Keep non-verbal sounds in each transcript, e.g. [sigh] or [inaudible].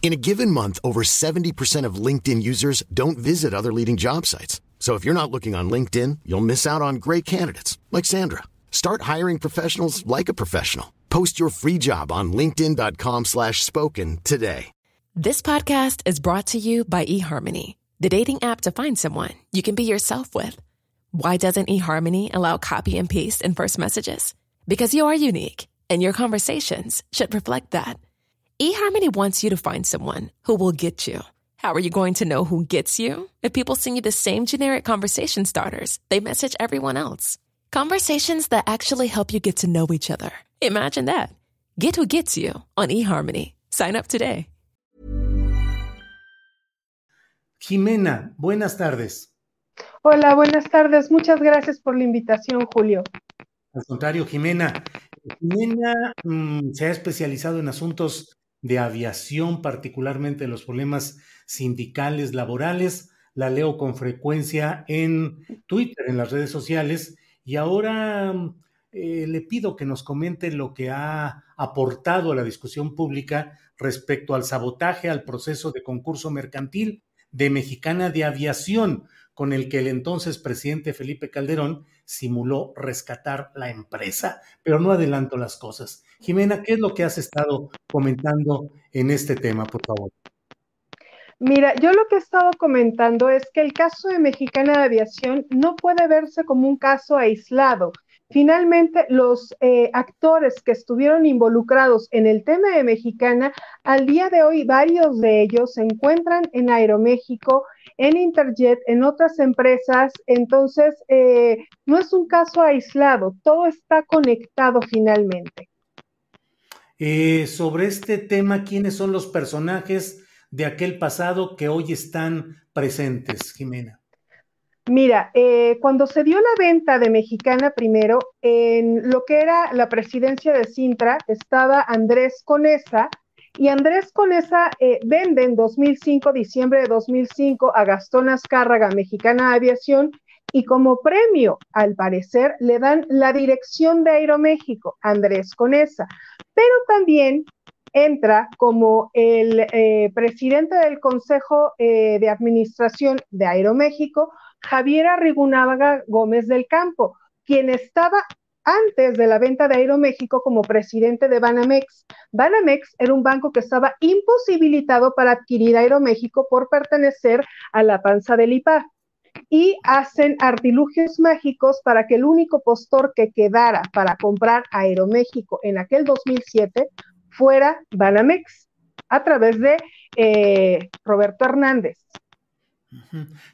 In a given month, over 70% of LinkedIn users don't visit other leading job sites. So if you're not looking on LinkedIn, you'll miss out on great candidates like Sandra. Start hiring professionals like a professional. Post your free job on linkedin.com/spoken today. This podcast is brought to you by eHarmony, the dating app to find someone you can be yourself with. Why doesn't eHarmony allow copy and paste in first messages? Because you are unique, and your conversations should reflect that. eHarmony wants you to find someone who will get you. How are you going to know who gets you? If people send you the same generic conversation starters, they message everyone else. Conversations that actually help you get to know each other. Imagine that. Get who gets you on eHarmony. Sign up today. Jimena, buenas tardes. Hola, buenas tardes. Muchas gracias por la invitación, Julio. Al contrario, Jimena. Jimena mm, se ha especializado en asuntos de aviación, particularmente los problemas sindicales, laborales. La leo con frecuencia en Twitter, en las redes sociales, y ahora eh, le pido que nos comente lo que ha aportado a la discusión pública respecto al sabotaje al proceso de concurso mercantil de Mexicana de Aviación, con el que el entonces presidente Felipe Calderón simuló rescatar la empresa. Pero no adelanto las cosas. Jimena, ¿qué es lo que has estado comentando en este tema, por favor? Mira, yo lo que he estado comentando es que el caso de Mexicana de Aviación no puede verse como un caso aislado. Finalmente, los eh, actores que estuvieron involucrados en el tema de Mexicana, al día de hoy varios de ellos se encuentran en Aeroméxico, en Interjet, en otras empresas. Entonces, eh, no es un caso aislado, todo está conectado finalmente. Eh, sobre este tema, ¿quiénes son los personajes de aquel pasado que hoy están presentes, Jimena? Mira, eh, cuando se dio la venta de Mexicana primero, en lo que era la presidencia de Sintra, estaba Andrés Conesa, y Andrés Conesa eh, vende en 2005, diciembre de 2005, a Gastón Azcárraga, Mexicana Aviación, y como premio, al parecer, le dan la dirección de Aeroméxico, Andrés Conesa, pero también entra como el eh, presidente del Consejo de Administración de Aeroméxico, Javier Arrigunávaga Gómez del Campo, quien estaba antes de la venta de Aeroméxico como presidente de Banamex. Banamex era un banco que estaba imposibilitado para adquirir Aeroméxico por pertenecer a la panza del IPA y hacen artilugios mágicos para que el único postor que quedara para comprar Aeroméxico en aquel 2007 fuera Banamex a través de eh, Roberto Hernández.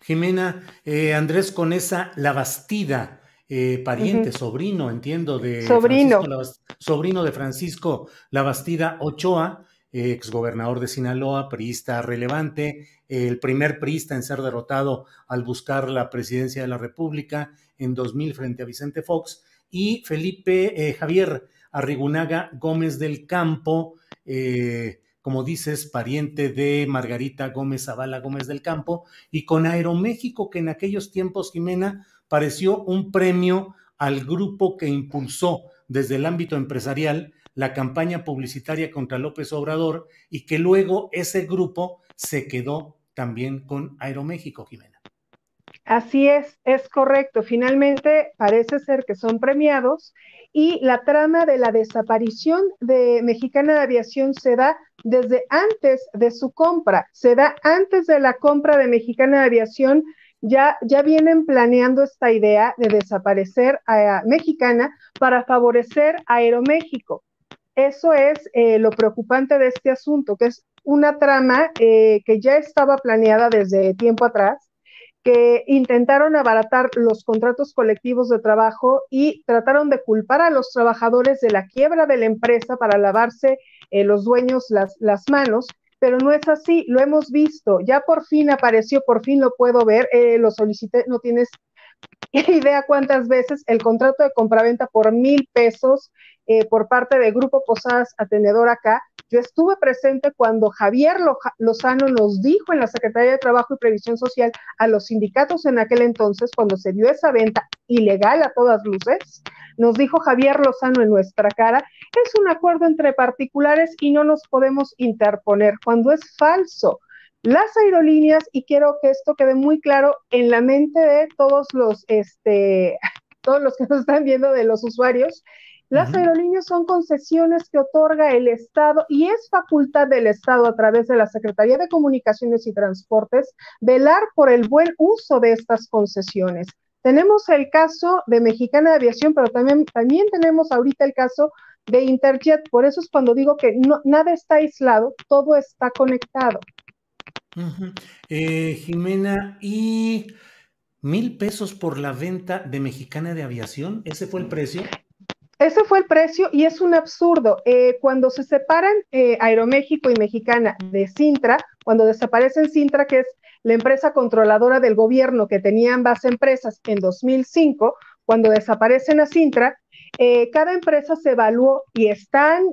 Jimena, eh, Andrés Conesa La Bastida, eh, pariente, sobrino, entiendo, de sobrino. Francisco, sobrino de Francisco La Bastida Ochoa, exgobernador de Sinaloa, priista relevante, el primer priista en ser derrotado al buscar la presidencia de la República en 2000 frente a Vicente Fox, y Felipe Javier Arrigunaga Gómez del Campo, eh, como dices, pariente de Margarita Gómez Zavala Gómez del Campo, y con Aeroméxico, que en aquellos tiempos, Jimena, pareció un premio al grupo que impulsó desde el ámbito empresarial la campaña publicitaria contra López Obrador y que luego ese grupo se quedó también con Aeroméxico, Jimena. Así es, es correcto. Finalmente parece ser que son premiados y la trama de la desaparición de Mexicana de Aviación se da desde antes de su compra, se da antes de la compra de Mexicana de Aviación. Ya, ya vienen planeando esta idea de desaparecer a, Mexicana para favorecer Aeroméxico. Eso es eh, lo preocupante de este asunto, que es una trama eh, que ya estaba planeada desde tiempo atrás que intentaron abaratar los contratos colectivos de trabajo y trataron de culpar a los trabajadores de la quiebra de la empresa para lavarse eh, los dueños las, las manos, pero no es así, lo hemos visto, ya por fin apareció, por fin lo puedo ver, eh, lo solicité, no tienes [laughs] idea cuántas veces el contrato de compraventa por mil pesos eh, por parte de Grupo Posadas Atenedor acá. Yo estuve presente cuando Javier Lozano nos dijo en la Secretaría de Trabajo y Previsión Social a los sindicatos en aquel entonces, cuando se dio esa venta ilegal a todas luces, nos dijo Javier Lozano en nuestra cara, es un acuerdo entre particulares y no nos podemos interponer cuando es falso. Las aerolíneas, y quiero que esto quede muy claro en la mente de todos los, este, [laughs] todos los que nos están viendo de los usuarios, las aerolíneas son concesiones que otorga el Estado y es facultad del Estado a través de la Secretaría de Comunicaciones y Transportes velar por el buen uso de estas concesiones. Tenemos el caso de Mexicana de Aviación, pero también, también tenemos ahorita el caso de Interjet. Por eso es cuando digo que no, nada está aislado, todo está conectado. Eh, Jimena, ¿y mil pesos por la venta de Mexicana de Aviación? ¿Ese fue el precio? Ese fue el precio y es un absurdo. Eh, cuando se separan eh, Aeroméxico y Mexicana de Sintra, cuando desaparecen Sintra, que es la empresa controladora del gobierno que tenía ambas empresas en 2005, cuando desaparecen a Sintra, eh, cada empresa se evaluó y están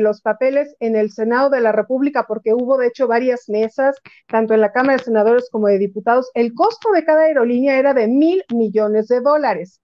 los papeles en el Senado de la República porque hubo de hecho varias mesas, tanto en la Cámara de Senadores como de Diputados. El costo de cada aerolínea era de mil millones de dólares.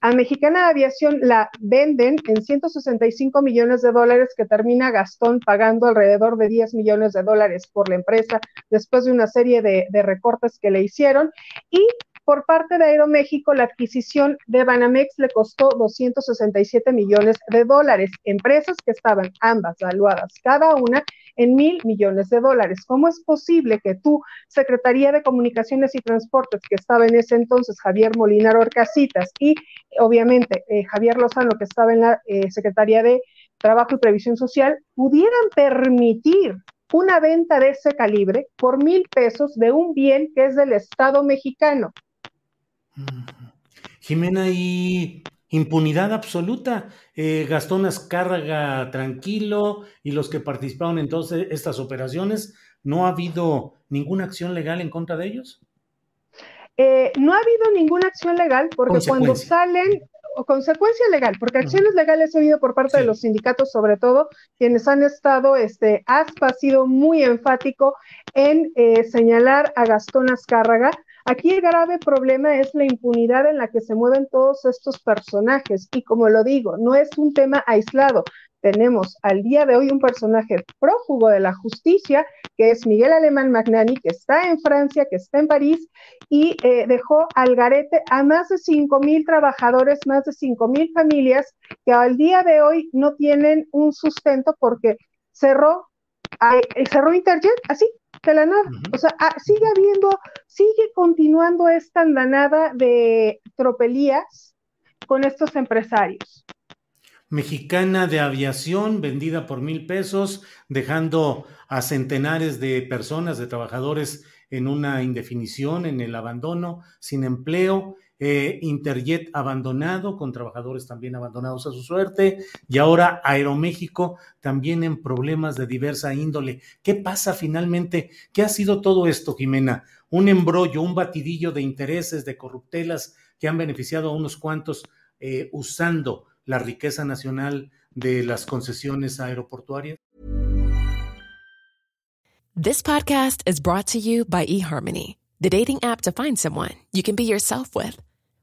A Mexicana Aviación la venden en 165 millones de dólares que termina Gastón pagando alrededor de 10 millones de dólares por la empresa después de una serie de, de recortes que le hicieron. Y por parte de Aeroméxico, la adquisición de Banamex le costó 267 millones de dólares. Empresas que estaban ambas valuadas cada una en mil millones de dólares. ¿Cómo es posible que tu Secretaría de Comunicaciones y Transportes, que estaba en ese entonces Javier Molinar Orcasitas y obviamente eh, Javier Lozano, que estaba en la eh, Secretaría de Trabajo y Previsión Social, pudieran permitir una venta de ese calibre por mil pesos de un bien que es del Estado mexicano? Jimena, y impunidad absoluta. Eh, Gastón Azcárraga tranquilo. Y los que participaron en todas estas operaciones, ¿no ha habido ninguna acción legal en contra de ellos? Eh, no ha habido ninguna acción legal porque cuando salen, o consecuencia legal, porque acciones legales he oído por parte de los sindicatos, sobre todo, quienes han estado, este, ASPA ha sido muy enfático en eh, señalar a Gastón Azcárraga, Aquí el grave problema es la impunidad en la que se mueven todos estos personajes y como lo digo, no es un tema aislado. Tenemos al día de hoy un personaje prófugo de la justicia, que es Miguel Alemán Magnani, que está en Francia, que está en París y eh, dejó al garete a más de 5 mil trabajadores, más de 5 mil familias que al día de hoy no tienen un sustento porque cerró, cerró Interjet, así, de la nada. O sea, ah, sigue habiendo, sigue continuando esta andanada de tropelías con estos empresarios. Mexicana de aviación vendida por mil pesos, dejando a centenares de personas, de trabajadores en una indefinición, en el abandono, sin empleo, eh, Interjet abandonado, con trabajadores también abandonados a su suerte, y ahora Aeroméxico también en problemas de diversa índole. ¿Qué pasa finalmente? ¿Qué ha sido todo esto, Jimena? Un embrollo, un batidillo de intereses, de corruptelas que han beneficiado a unos cuantos eh, usando la riqueza nacional de las concesiones aeroportuarias. This podcast is brought to you by eHarmony, the dating app to find someone you can be yourself with.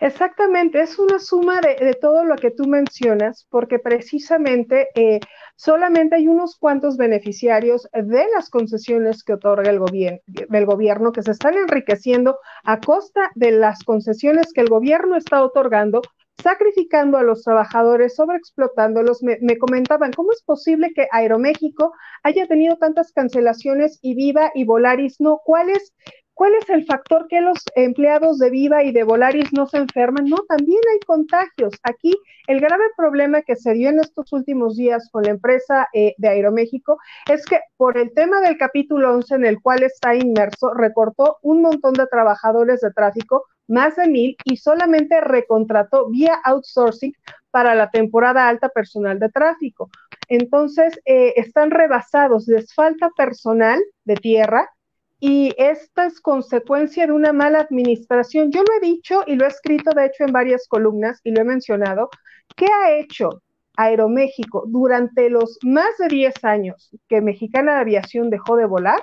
Exactamente, es una suma de, todo lo que tú mencionas, porque precisamente eh, solamente hay unos cuantos beneficiarios de las concesiones que otorga el, gobierno, el gobierno que se están enriqueciendo a costa de las concesiones que el gobierno está otorgando sacrificando a los trabajadores, sobreexplotándolos. Me, me, comentaban, ¿cómo es posible que Aeroméxico haya tenido tantas cancelaciones y Viva y Volaris no? ¿Cuál es ¿Cuál es el factor que los empleados de Viva y de Volaris no se enferman? No, también hay contagios. Aquí el grave problema que se dio en estos últimos días con la empresa eh, de Aeroméxico es que por el tema del capítulo 11 en el cual está inmerso, recortó un montón de trabajadores de tráfico, más de mil, y solamente recontrató vía outsourcing para la temporada alta personal de tráfico. Entonces, eh, están rebasados, les falta personal de tierra y esta es consecuencia de una mala administración. Yo lo he dicho y lo he escrito, de hecho, en varias columnas y lo he mencionado. ¿Qué ha hecho Aeroméxico durante los más de 10 años que Mexicana de Aviación dejó de volar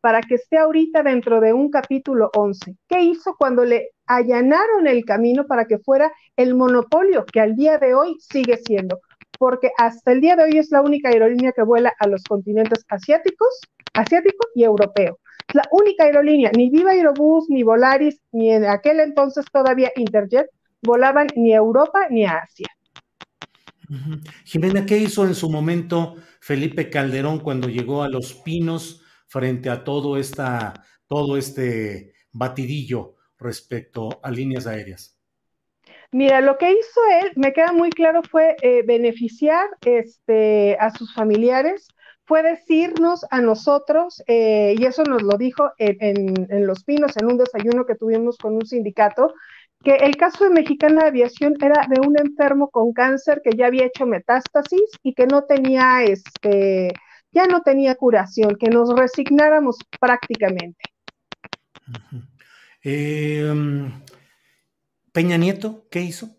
para que esté ahorita dentro de un capítulo 11? ¿Qué hizo cuando le allanaron el camino para que fuera el monopolio que al día de hoy sigue siendo? Porque hasta el día de hoy es la única aerolínea que vuela a los continentes asiáticos, asiático y europeo la única aerolínea, ni Viva Aerobús, ni Volaris, ni en aquel entonces todavía Interjet, volaban ni a Europa ni a Asia. Jimena, ¿qué hizo en su momento Felipe Calderón cuando llegó a Los Pinos frente a todo, esta, todo este batidillo respecto a líneas aéreas? Mira, lo que hizo él, me queda muy claro, fue eh, beneficiar este, a sus familiares fue decirnos a nosotros, eh, y eso nos lo dijo en, Los Pinos, en un desayuno que tuvimos con un sindicato, que el caso de Mexicana de Aviación era de un enfermo con cáncer que ya había hecho metástasis y que no tenía, este, ya no tenía curación, que nos resignáramos prácticamente. Em, Peña Nieto, ¿qué hizo?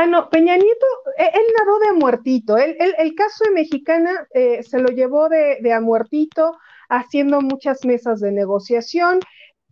Ah, no, Peña Nieto, e, él, nadó de a muertito. el caso de Mexicana eh, se lo llevó de, a muertito, haciendo muchas mesas de negociación.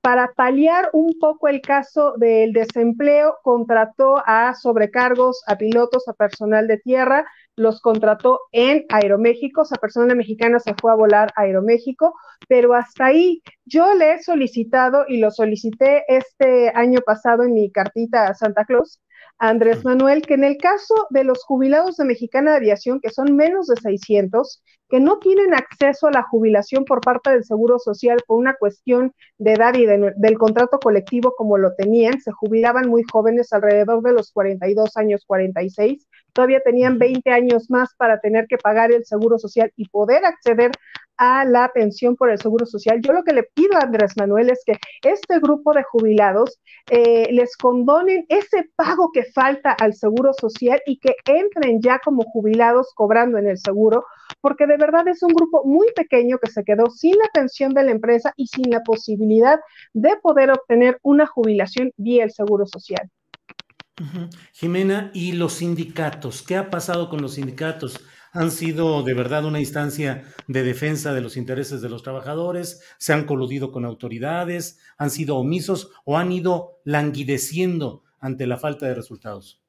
Para paliar un poco el caso del desempleo, contrató a sobrecargos, a pilotos, a personal de tierra, los contrató en Aeroméxico, esa persona mexicana se fue a volar a Aeroméxico, pero hasta ahí yo le he solicitado y lo solicité este año pasado en mi cartita a Santa Claus, Andrés Manuel, que en el caso de los jubilados de Mexicana de Aviación, que son menos de 600, que no tienen acceso a la jubilación por parte del Seguro Social por una cuestión de edad y del contrato colectivo como lo tenían, se jubilaban muy jóvenes, alrededor de los 42 años, 46, todavía tenían 20 años más para tener que pagar el Seguro Social y poder acceder a la pensión por el Seguro Social. Yo lo que le pido a Andrés Manuel es que este grupo de jubilados eh, les condonen ese pago que falta al Seguro Social y que entren ya como jubilados cobrando en el seguro, porque de verdad es un grupo muy pequeño que se quedó sin la pensión de la empresa y sin la posibilidad de poder obtener una jubilación vía el Seguro Social. Jimena, ¿y los sindicatos? ¿Qué ha pasado con los sindicatos? Han sido de verdad una instancia de defensa de los intereses de los trabajadores, se han coludido con autoridades, han sido omisos o han ido languideciendo ante la falta de resultados.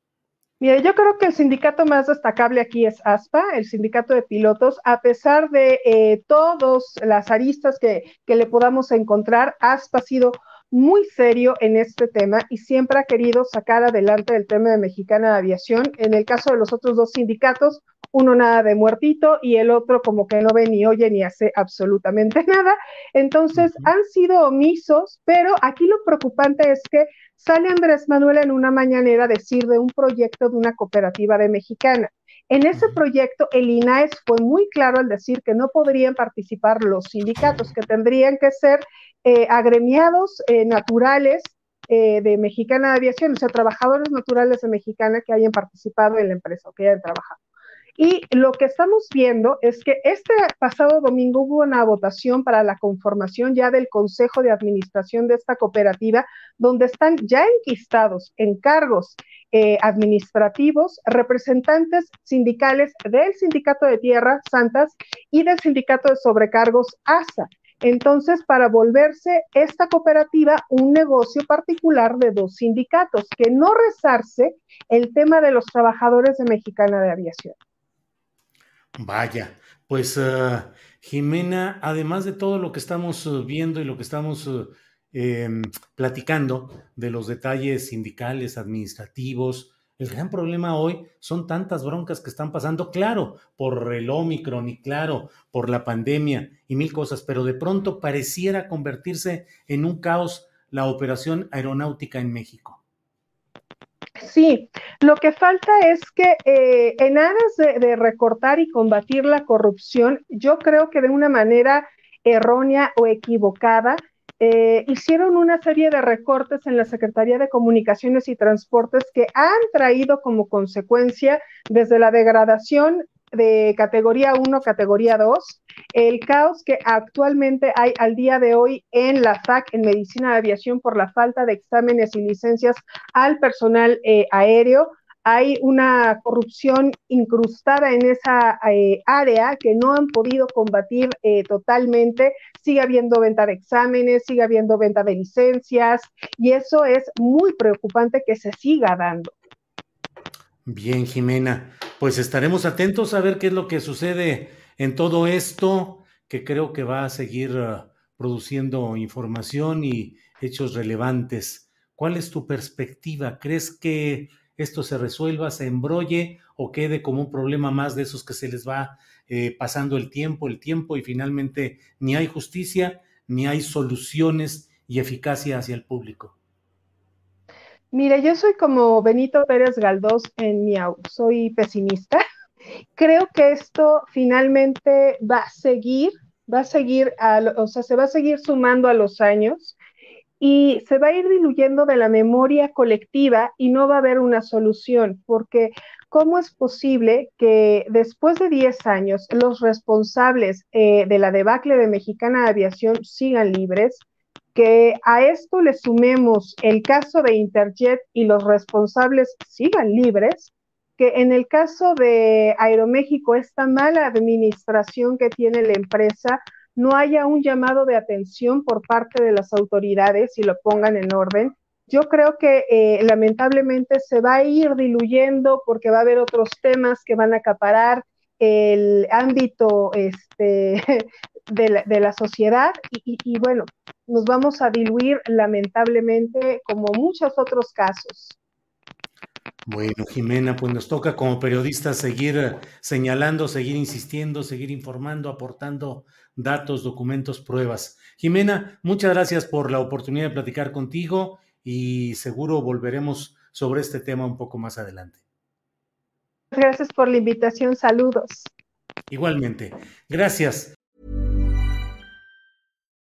Mira, yo creo que el sindicato más destacable aquí es ASPA, el sindicato de pilotos, a pesar de eh, todas las aristas que, que le podamos encontrar, ASPA ha sido muy serio en este tema y siempre ha querido sacar adelante el tema de Mexicana de Aviación. En el caso de los otros dos sindicatos, uno nada de muertito y el otro como que no ve ni oye ni hace absolutamente [laughs] nada. Entonces han sido omisos, pero aquí lo preocupante es que sale Andrés Manuel en una mañanera a decir de un proyecto de una cooperativa de mexicana. En ese proyecto, el INAES fue muy claro al decir que no podrían participar los sindicatos, que tendrían que ser eh, agremiados eh, naturales eh, de Mexicana de Aviación, o sea, trabajadores naturales de Mexicana que hayan participado en la empresa o que hayan trabajado. Y lo que estamos viendo es que este pasado domingo hubo una votación para la conformación ya del Consejo de Administración de esta cooperativa, donde están ya enquistados en cargos eh, administrativos representantes sindicales del Sindicato de Tierra Santas y del Sindicato de Sobrecargos ASA. entonces para volverse esta cooperativa un negocio particular de dos sindicatos, que no rezarse el tema de los trabajadores de Mexicana de Aviación. Vaya, pues uh, Jimena, además de todo lo que estamos uh, viendo y lo que estamos eh, platicando de los detalles sindicales, administrativos, el gran problema hoy son tantas broncas que están pasando, claro, por el Omicron y claro, por la pandemia y mil cosas, pero de pronto pareciera convertirse en un caos la operación aeronáutica en México. Sí, lo que falta es que eh, en aras de, recortar y combatir la corrupción, yo creo que de una manera errónea o equivocada, eh, hicieron una serie de recortes en la Secretaría de Comunicaciones y Transportes que han traído como consecuencia desde la degradación de categoría 1, categoría 2, el caos que actualmente hay al día de hoy en la FAC, en Medicina de Aviación, por la falta de exámenes y licencias al personal eh, aéreo, hay una corrupción incrustada en esa eh, área que no han podido combatir eh, totalmente. Sigue habiendo venta de exámenes, sigue habiendo venta de licencias y eso es muy preocupante que se siga dando. Bien, Jimena, pues estaremos atentos a ver qué es lo que sucede en todo esto, que creo que va a seguir uh, produciendo información y hechos relevantes. ¿Cuál es tu perspectiva? ¿Crees que esto se resuelva, se embrolle o quede como un problema más de esos que se les va eh, pasando el tiempo, el tiempo y finalmente ni hay justicia, ni hay soluciones y eficacia hacia el público. Mire, yo soy como Benito Pérez Galdós en Miau, soy pesimista. Creo que esto finalmente va a seguir, va a seguir, a, o sea, se va a seguir sumando a los años y se va a ir diluyendo de la memoria colectiva y no va a haber una solución, porque ¿cómo es posible que después de 10 años los responsables eh, de la debacle de Mexicana Aviación sigan libres? Que a esto le sumemos el caso de Interjet y los responsables sigan libres, que en el caso de Aeroméxico, esta mala administración que tiene la empresa no haya un llamado de atención por parte de las autoridades y lo pongan en orden. Yo creo que eh, lamentablemente se va a ir diluyendo porque va a haber otros temas que van a acaparar el ámbito este, [laughs] de, la, sociedad y bueno, nos vamos a diluir lamentablemente como muchos otros casos. Bueno, Jimena, pues nos toca como periodistas seguir señalando, seguir insistiendo, seguir informando, aportando datos, documentos, pruebas. Jimena, muchas gracias por la oportunidad de platicar contigo y seguro volveremos sobre este tema un poco más adelante. Gracias por la invitación, saludos. Igualmente, gracias.